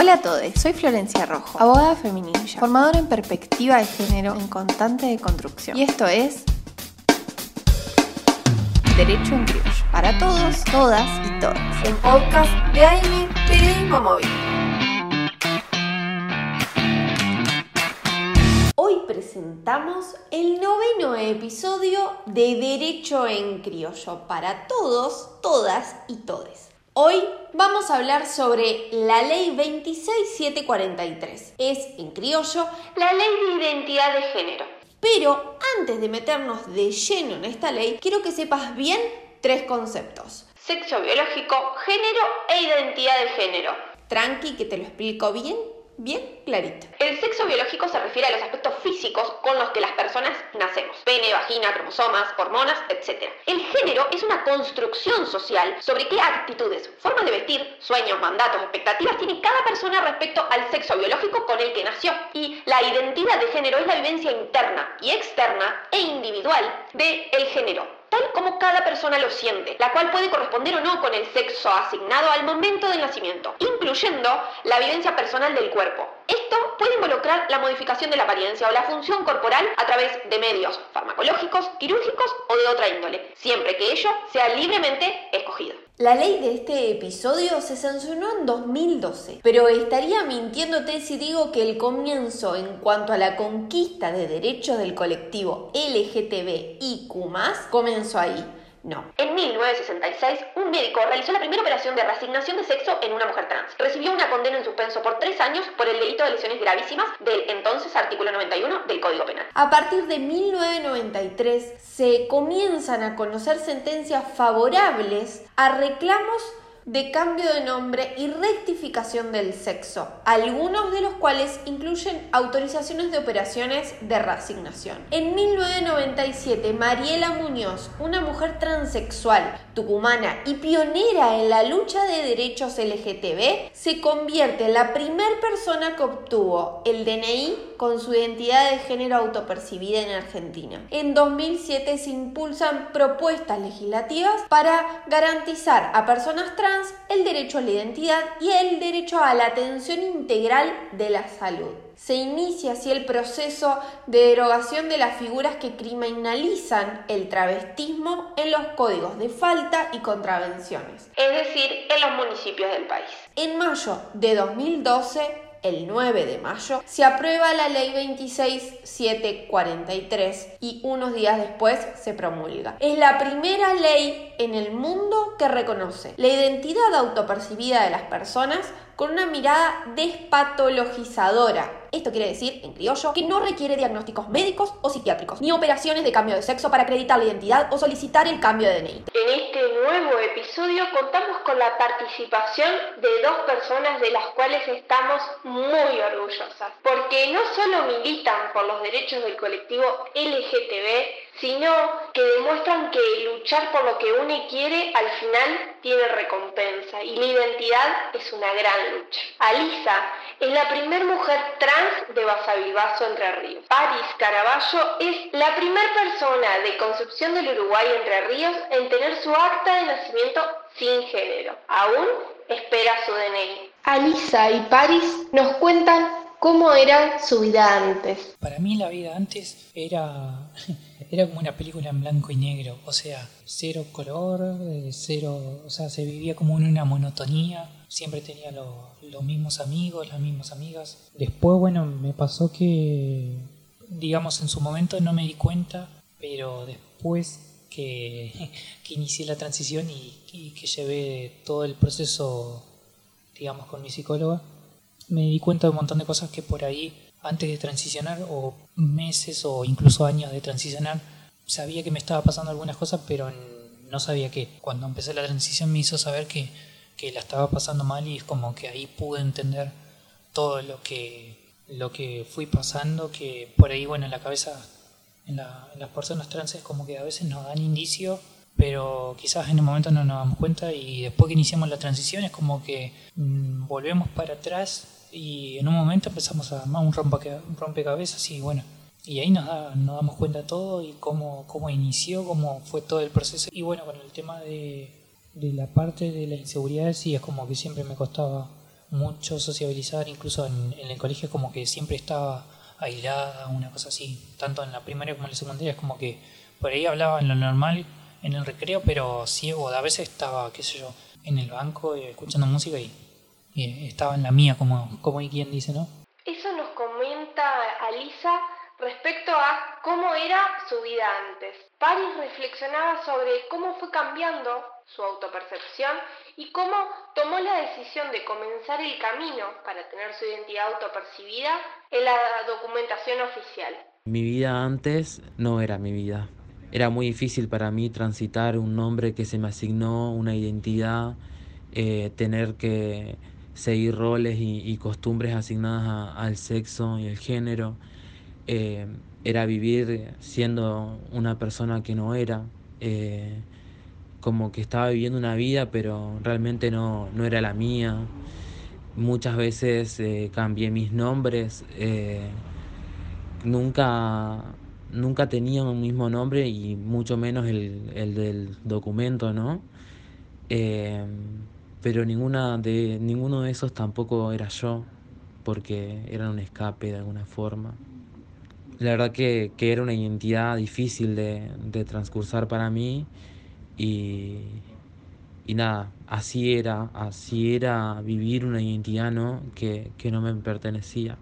Hola a todos, soy Florencia Rojo, abogada feminista, formadora en perspectiva de género en constante de construcción. Y esto es Derecho en Criollo, para todos, todas y todas. El podcast de AIME Periodismo Móvil. Hoy presentamos el noveno episodio de Derecho en Criollo, para todos, todas y todes. Hoy vamos a hablar sobre la ley 26743. Es, en criollo, la ley de identidad de género. Pero antes de meternos de lleno en esta ley, quiero que sepas bien tres conceptos. Sexo biológico, género e identidad de género. Tranqui, que te lo explico bien bien clarito. El sexo biológico se refiere a los aspectos físicos con los que las personas nacemos. Pene, vagina, cromosomas, hormonas, etc. El género es una construcción social sobre qué actitudes, formas de vestir, sueños, mandatos, expectativas tiene cada persona respecto al sexo biológico con el que nació. Y la identidad de género es la vivencia interna y externa e individual del el género tal como cada persona lo siente, la cual puede corresponder o no con el sexo asignado al momento del nacimiento, incluyendo la vivencia personal del cuerpo. Esto puede involucrar la modificación de la apariencia o la función corporal a través de medios farmacológicos, quirúrgicos o de otra índole, siempre que ello sea libremente escogido. La ley de este episodio se sancionó en 2012, pero estaría mintiéndote si digo que el comienzo en cuanto a la conquista de derechos del colectivo LGTBIQ comenzó ahí no. En 1966, un médico realizó la primera operación de reasignación de sexo en una mujer trans. Recibió una condena en suspenso por tres años por el delito de lesiones gravísimas del entonces artículo 91 del Código Penal. A partir de 1993 se comienzan a conocer sentencias favorables a reclamos de cambio de nombre y rectificación del sexo, algunos de los cuales incluyen autorizaciones de operaciones de reasignación. En 1997, Mariela Muñoz, una mujer transexual, tucumana y pionera en la lucha de derechos LGTB, se convierte en la primera persona que obtuvo el DNI con su identidad de género autopercibida en Argentina. En 2007 se impulsan propuestas legislativas para garantizar a personas trans el derecho a la identidad y el derecho a la atención integral de la salud. Se inicia así el proceso de derogación de las figuras que criminalizan el travestismo en los códigos de falta y contravenciones, es decir, en los municipios del país. En mayo de 2012, el 9 de mayo, se aprueba la ley 26743 y unos días después se promulga. Es la primera ley en el mundo que reconoce la identidad autopercibida de las personas con una mirada despatologizadora esto quiere decir, en criollo, que no requiere diagnósticos médicos o psiquiátricos, ni operaciones de cambio de sexo para acreditar la identidad o solicitar el cambio de DNI. En este nuevo episodio contamos con la participación de dos personas de las cuales estamos muy orgullosas, porque no solo militan por los derechos del colectivo LGTB, sino que demuestran que luchar por lo que uno quiere al final tiene recompensa y la identidad es una gran lucha. Alisa es la primera mujer trans de Basavilbaso Entre Ríos. Paris Caraballo es la primera persona de Concepción del Uruguay Entre Ríos en tener su acta de nacimiento sin género. Aún espera su DNI. Alisa y Paris nos cuentan cómo era su vida antes. Para mí la vida antes era era como una película en blanco y negro, o sea, cero color, eh, cero, o sea, se vivía como una monotonía, siempre tenía los mismos amigos, las mismas amigas. Después, bueno, me pasó que, digamos, en su momento no me di cuenta, pero después que, que inicié la transición y, y que llevé todo el proceso, digamos, con mi psicóloga, me di cuenta de un montón de cosas que por ahí antes de transicionar o meses o incluso años de transicionar, sabía que me estaba pasando algunas cosas, pero no sabía qué. Cuando empecé la transición me hizo saber que, que la estaba pasando mal y es como que ahí pude entender todo lo que, lo que fui pasando, que por ahí, bueno, en la cabeza, en, las personas trans es como que a veces nos dan indicios pero quizás en el momento no nos damos cuenta y después que iniciamos la transición es como que mm, volvemos para atrás y en un momento empezamos a armar un, rompecabezas y bueno, y ahí nos, nos damos cuenta todo y cómo, cómo inició, cómo fue todo el proceso. Y bueno, con el tema de, de la parte de la inseguridad, sí, es como que siempre me costaba mucho sociabilizar, incluso en, el colegio como que siempre estaba aislada, una cosa así, tanto en la primaria como en la secundaria, es como que por ahí hablaba en lo normal en el recreo, pero ciego, a veces estaba, qué sé yo, en el banco eh, escuchando música y, y estaba en la mía, como, como hay quien dice, ¿no? Eso nos comenta Alisa respecto a cómo era su vida antes. Paris reflexionaba sobre cómo fue cambiando su autopercepción y cómo tomó la decisión de comenzar el camino para tener su identidad autopercibida en la documentación oficial. Mi vida antes no era mi vida. Era muy difícil para mí transitar un nombre que se me asignó, una identidad, eh, tener que seguir roles y, costumbres asignadas al sexo y el género. Eh, era vivir siendo una persona que no era, eh, como que estaba viviendo una vida pero realmente no, no era la mía. Muchas veces cambié mis nombres, nunca nunca tenía un mismo nombre y mucho menos el, el del documento, ¿no? Pero ninguna de, ninguno de esos tampoco era yo, porque era un escape de alguna forma. La verdad que, que era una identidad difícil de, de transcursar para mí y, y nada, así era, así era vivir una identidad ¿no? que, que no me pertenecía.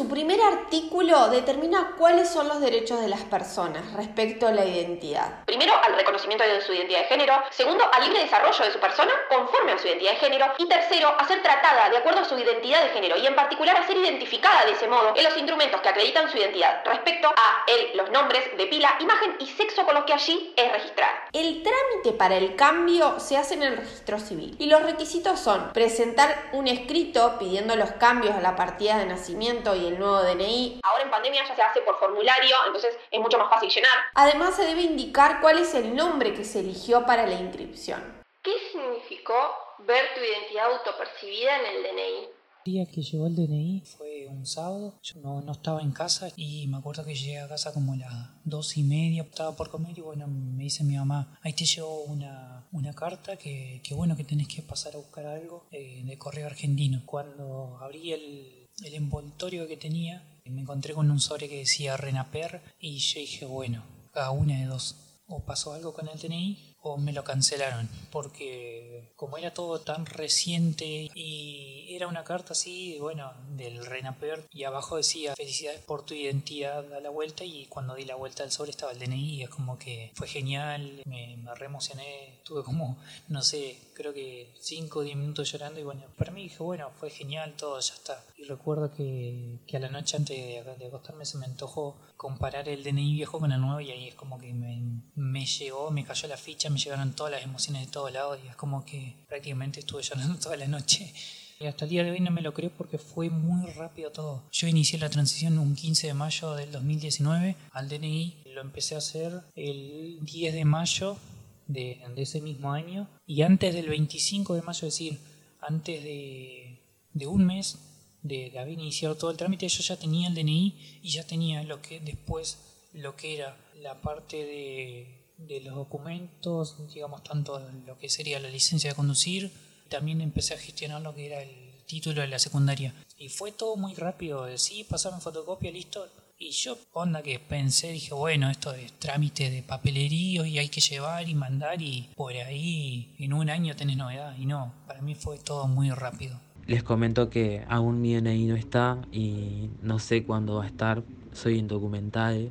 Su primer artículo determina cuáles son los derechos de las personas respecto a la identidad. Primero, al reconocimiento de su identidad de género. Segundo, al libre desarrollo de su persona conforme a su identidad de género. Y tercero, a ser tratada de acuerdo a su identidad de género y en particular a ser identificada de ese modo en los instrumentos que acreditan su identidad respecto a él, los nombres de pila, imagen y sexo con los que allí es registrada. El trámite para el cambio se hace en el registro civil y los requisitos son presentar un escrito pidiendo los cambios a la partida de nacimiento y el nuevo DNI. Ahora en pandemia ya se hace por formulario, entonces es mucho más fácil llenar. Además se debe indicar cuál es el nombre que se eligió para la inscripción. ¿Qué significó ver tu identidad autopercibida en el DNI? El día que llegó el DNI fue un sábado, yo no, no, estaba en casa y me acuerdo que llegué a casa como a las dos y media, estaba por comer y bueno, me dice mi mamá, ahí te llegó una, una carta que, que, bueno que tenés que pasar a buscar algo eh, de correo argentino. Cuando abrí el, el envoltorio que tenía, me encontré con un sobre que decía Renaper y yo dije, bueno, cada una de dos. O pasó algo con el TNI o me lo cancelaron porque como era todo tan reciente y era una carta así bueno del Renaper y abajo decía felicidades por tu identidad da la vuelta y cuando di la vuelta del sobre estaba el DNI y es como que fue genial me, me emocioné tuve como no sé creo que 5 o 10 minutos llorando y bueno para mí dije bueno fue genial todo ya está y recuerdo que, que a la noche antes de, de acostarme se me antojó comparar el DNI viejo con el nuevo y ahí es como que me, me llegó me cayó la ficha me llegaron todas las emociones de todos lados y es como que prácticamente estuve llorando toda la noche. Y hasta el día de hoy no me lo creo porque fue muy rápido todo. Yo inicié la transición un 15 de mayo del 2019 al DNI. Lo empecé a hacer el 10 de mayo de, de ese mismo año. Y antes del 25 de mayo, es decir, antes de, de un mes de, de, haber iniciado todo el trámite, yo ya tenía el DNI y ya tenía lo que después, lo que era la parte de de los documentos, digamos, tanto lo que sería la licencia de conducir, también empecé a gestionar lo que era el título de la secundaria. Y fue todo muy rápido, sí, pasarme fotocopia, listo. Y yo, onda que pensé, dije, bueno, esto es trámite de papelerío y hay que llevar y mandar y por ahí en un año tenés novedad. Y no, para mí fue todo muy rápido. Les comento que aún mi DNI no está y no sé cuándo va a estar. Soy indocumentado.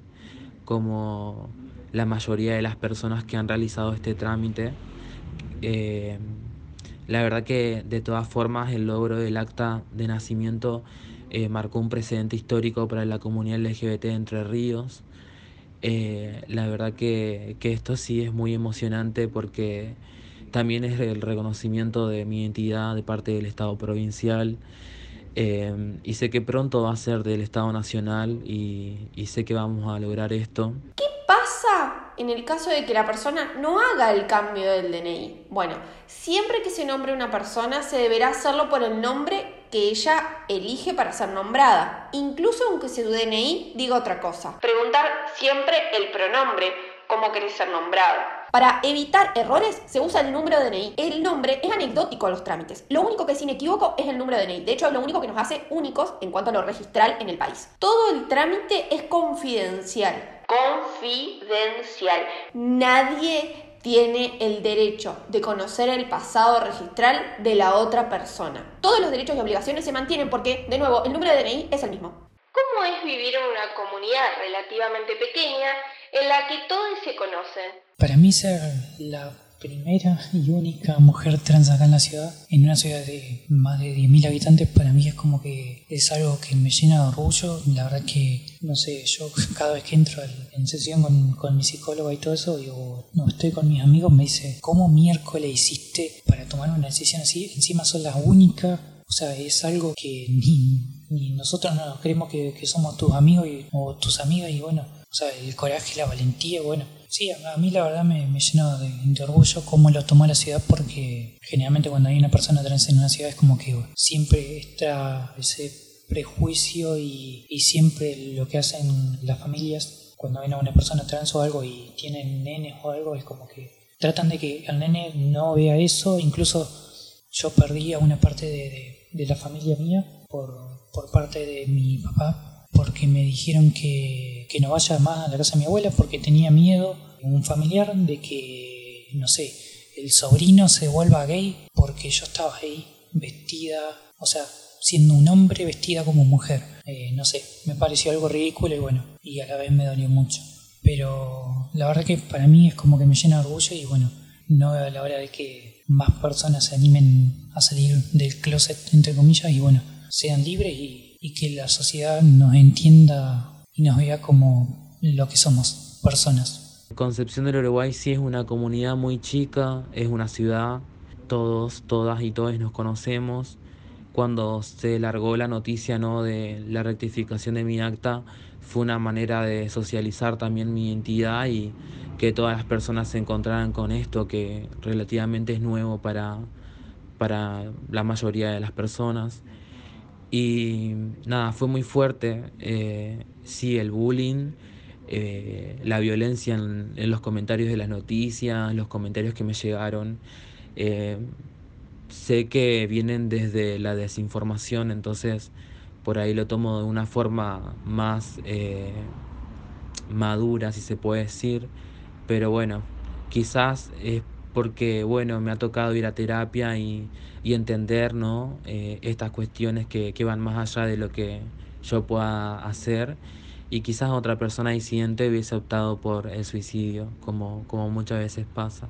Como la mayoría de las personas que han realizado este trámite. Eh, la verdad que de todas formas el logro del acta de nacimiento eh, marcó un precedente histórico para la comunidad LGBT de Entre Ríos. Eh, la verdad que, que, esto sí es muy emocionante porque también es el reconocimiento de mi identidad de parte del Estado provincial. y sé que pronto va a ser del Estado Nacional y, y sé que vamos a lograr esto. ¿Qué pasa en el caso de que la persona no haga el cambio del DNI? Bueno, siempre que se nombre una persona se deberá hacerlo por el nombre que ella elige para ser nombrada, incluso aunque su DNI diga otra cosa. Preguntar siempre el pronombre, cómo querés ser nombrado. Para evitar errores se usa el número de DNI. El nombre es anecdótico a los trámites. Lo único que es inequívoco es el número de DNI. De hecho, es lo único que nos hace únicos en cuanto a lo registral en el país. Todo el trámite es confidencial. Confidencial. Nadie tiene el derecho de conocer el pasado registral de la otra persona. Todos los derechos y obligaciones se mantienen porque, de nuevo, el número de DNI es el mismo. ¿Cómo es vivir en una comunidad relativamente pequeña en la que todos se conocen? Para mí ser la primera y única mujer trans acá en la ciudad, en una ciudad de más de 10.000 habitantes, para mí es como que es algo que me llena de orgullo. La verdad que, no sé, yo cada vez que entro en sesión con, con mi psicóloga y todo eso, digo, no, estoy con mis amigos, me dice, ¿cómo miércoles hiciste para tomar una decisión así? Encima sos la única. O sea, es algo que ni, ni nosotros no nos creemos que, que somos tus amigos y, o tus amigas y bueno, o sea, el coraje, la valentía, bueno. Sí, a mí la verdad me, me de, orgullo cómo lo tomó la ciudad porque generalmente cuando hay una persona trans en una ciudad es como que siempre está ese prejuicio y, y siempre lo que hacen las familias cuando ven a una persona trans o algo y tienen nenes o algo es como que tratan de que el nene no vea eso, incluso yo perdí a una parte de, de, de la familia mía por, por parte de mi papá porque me dijeron que, que, no vaya más a la casa de mi abuela porque tenía miedo, un familiar, de que, no sé, el sobrino se vuelva gay porque yo estaba ahí vestida, o sea, siendo un hombre vestida como mujer. Eh, no sé, me pareció algo ridículo y bueno, y a la vez me dolió mucho. Pero la verdad que para mí es como que me llena de orgullo y bueno, no veo la hora de que más personas se animen a salir del closet, entre comillas, y bueno, sean libres y, y que la sociedad nos entienda y nos vea como lo que somos, personas. Concepción del Uruguay sí es una comunidad muy chica, es una ciudad, todos, todas y todos nos conocemos. Cuando se largó la noticia ¿no? de la rectificación de mi acta, fue una manera de socializar también mi identidad y que todas las personas se encontraran con esto que relativamente es nuevo para, para la mayoría de las personas. Y nada, fue muy fuerte. Eh, sí, el bullying, eh, la violencia en, los comentarios de las noticias, los comentarios que me llegaron. Eh, sé que vienen desde la desinformación, entonces por ahí lo tomo de una forma más madura, si se puede decir. Pero bueno, quizás es porque bueno, me ha tocado ir a terapia y, y entender ¿no? Eh, estas cuestiones que, que, van más allá de lo que yo pueda hacer y quizás otra persona disidente hubiese optado por el suicidio, como, como muchas veces pasa.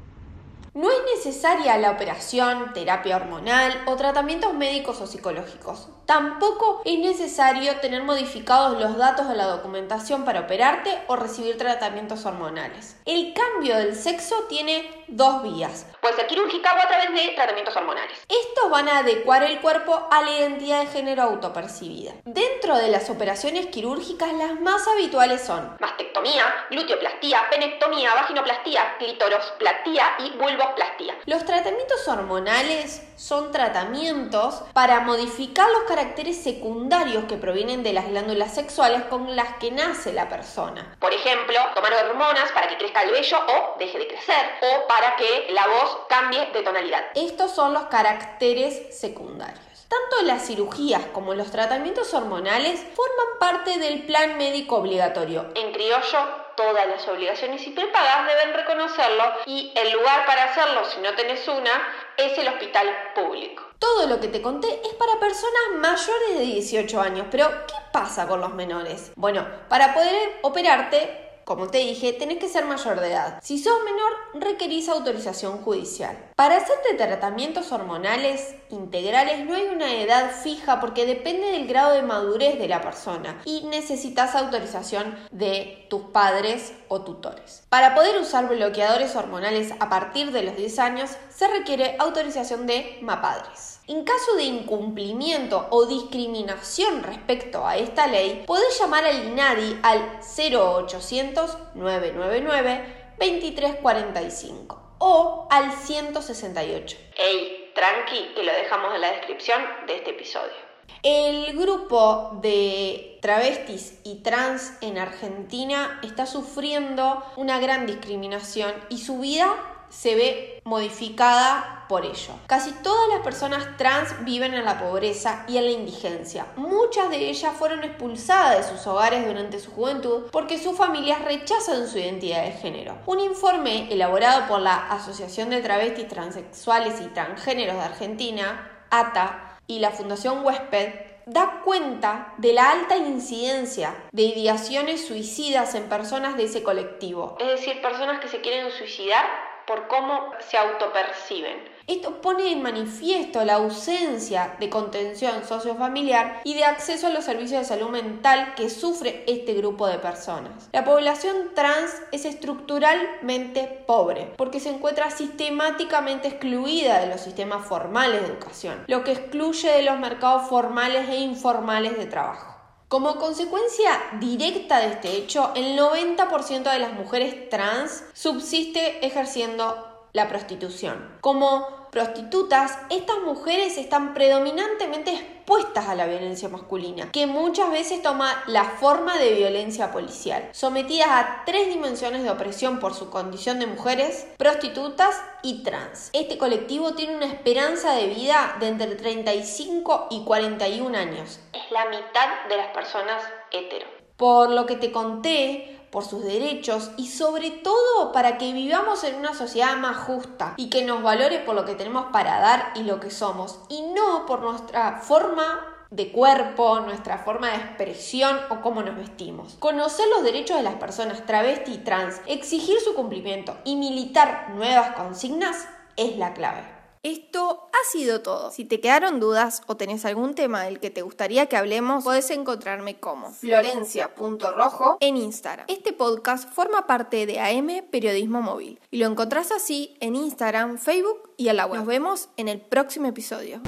No es necesaria la operación, terapia hormonal o tratamientos médicos o psicológicos. Tampoco es necesario tener modificados los datos de la documentación para operarte o recibir tratamientos hormonales. El cambio del sexo tiene dos vías. Puede ser quirúrgica o a través de tratamientos hormonales. Estos van a adecuar el cuerpo a la identidad de género autopercibida. Dentro de las operaciones quirúrgicas, las más habituales son mastectomía, gluteoplastía, penectomía, vaginoplastía, clitorosplastía y vulvoplastía. Los tratamientos hormonales son tratamientos para modificar los caracteres secundarios que provienen de las glándulas sexuales con las que nace la persona. Por ejemplo, tomar hormonas para que crezca el vello o deje de crecer, o para que la voz cambie de tonalidad. Estos son los caracteres secundarios. Tanto las cirugías como los tratamientos hormonales forman parte del plan médico obligatorio. En criollo, todas las obligaciones y prepagas deben reconocerlo y el lugar para hacerlo, si no tenés una, es el hospital público. Todo lo que te conté es para personas mayores de 18 años, pero ¿qué pasa con los menores? Bueno, para poder operarte como te dije, tenés que ser mayor de edad. Si sos menor, requerís autorización judicial. Para hacerte tratamientos hormonales integrales no hay una edad fija porque depende del grado de madurez de la persona y necesitas autorización de tus padres tutores. Para poder usar bloqueadores hormonales a partir de los 10 años se requiere autorización de MAPADRES. En caso de incumplimiento o discriminación respecto a esta ley, podés llamar al INADI al 0800 999 2345 o al 168. Ey, tranqui, que lo dejamos en la descripción de este episodio. El grupo de travestis y trans en Argentina está sufriendo una gran discriminación y su vida se ve modificada por ello. Casi todas las personas trans viven en la pobreza y en la indigencia. Muchas de ellas fueron expulsadas de sus hogares durante su juventud porque sus familias rechazan su identidad de género. Un informe elaborado por la Asociación de Travestis Transexuales y Transgéneros de Argentina, ATA, y la Fundación Huésped da cuenta de la alta incidencia de ideaciones suicidas en personas de ese colectivo. Es decir, personas que se quieren suicidar por cómo se autoperciben. Esto pone en manifiesto la ausencia de contención sociofamiliar y de acceso a los servicios de salud mental que sufre este grupo de personas. La población trans es estructuralmente pobre porque se encuentra sistemáticamente excluida de los sistemas formales de educación, lo que excluye de los mercados formales e informales de trabajo. Como consecuencia directa de este hecho, el 90% de las mujeres trans subsiste ejerciendo la prostitución. Como prostitutas, estas mujeres están predominantemente expuestas a la violencia masculina, que muchas veces toma la forma de violencia policial, sometidas a tres dimensiones de opresión por su condición de mujeres, prostitutas y trans. Este colectivo tiene una esperanza de vida de entre 35 y 41 años. Es la mitad de las personas hetero. Por lo que te conté, por sus derechos y sobre todo para que vivamos en una sociedad más justa y que nos valore por lo que tenemos para dar y lo que somos y no por nuestra forma de cuerpo, nuestra forma de expresión o cómo nos vestimos. Conocer los derechos de las personas travesti y trans, exigir su cumplimiento y militar nuevas consignas es la clave. Esto ha sido todo. Si te quedaron dudas o tenés algún tema del que te gustaría que hablemos, podés encontrarme como florencia.rojo en Instagram. Este podcast forma parte de AM Periodismo Móvil y lo encontrás así en Instagram, Facebook y en la web. Nos vemos en el próximo episodio.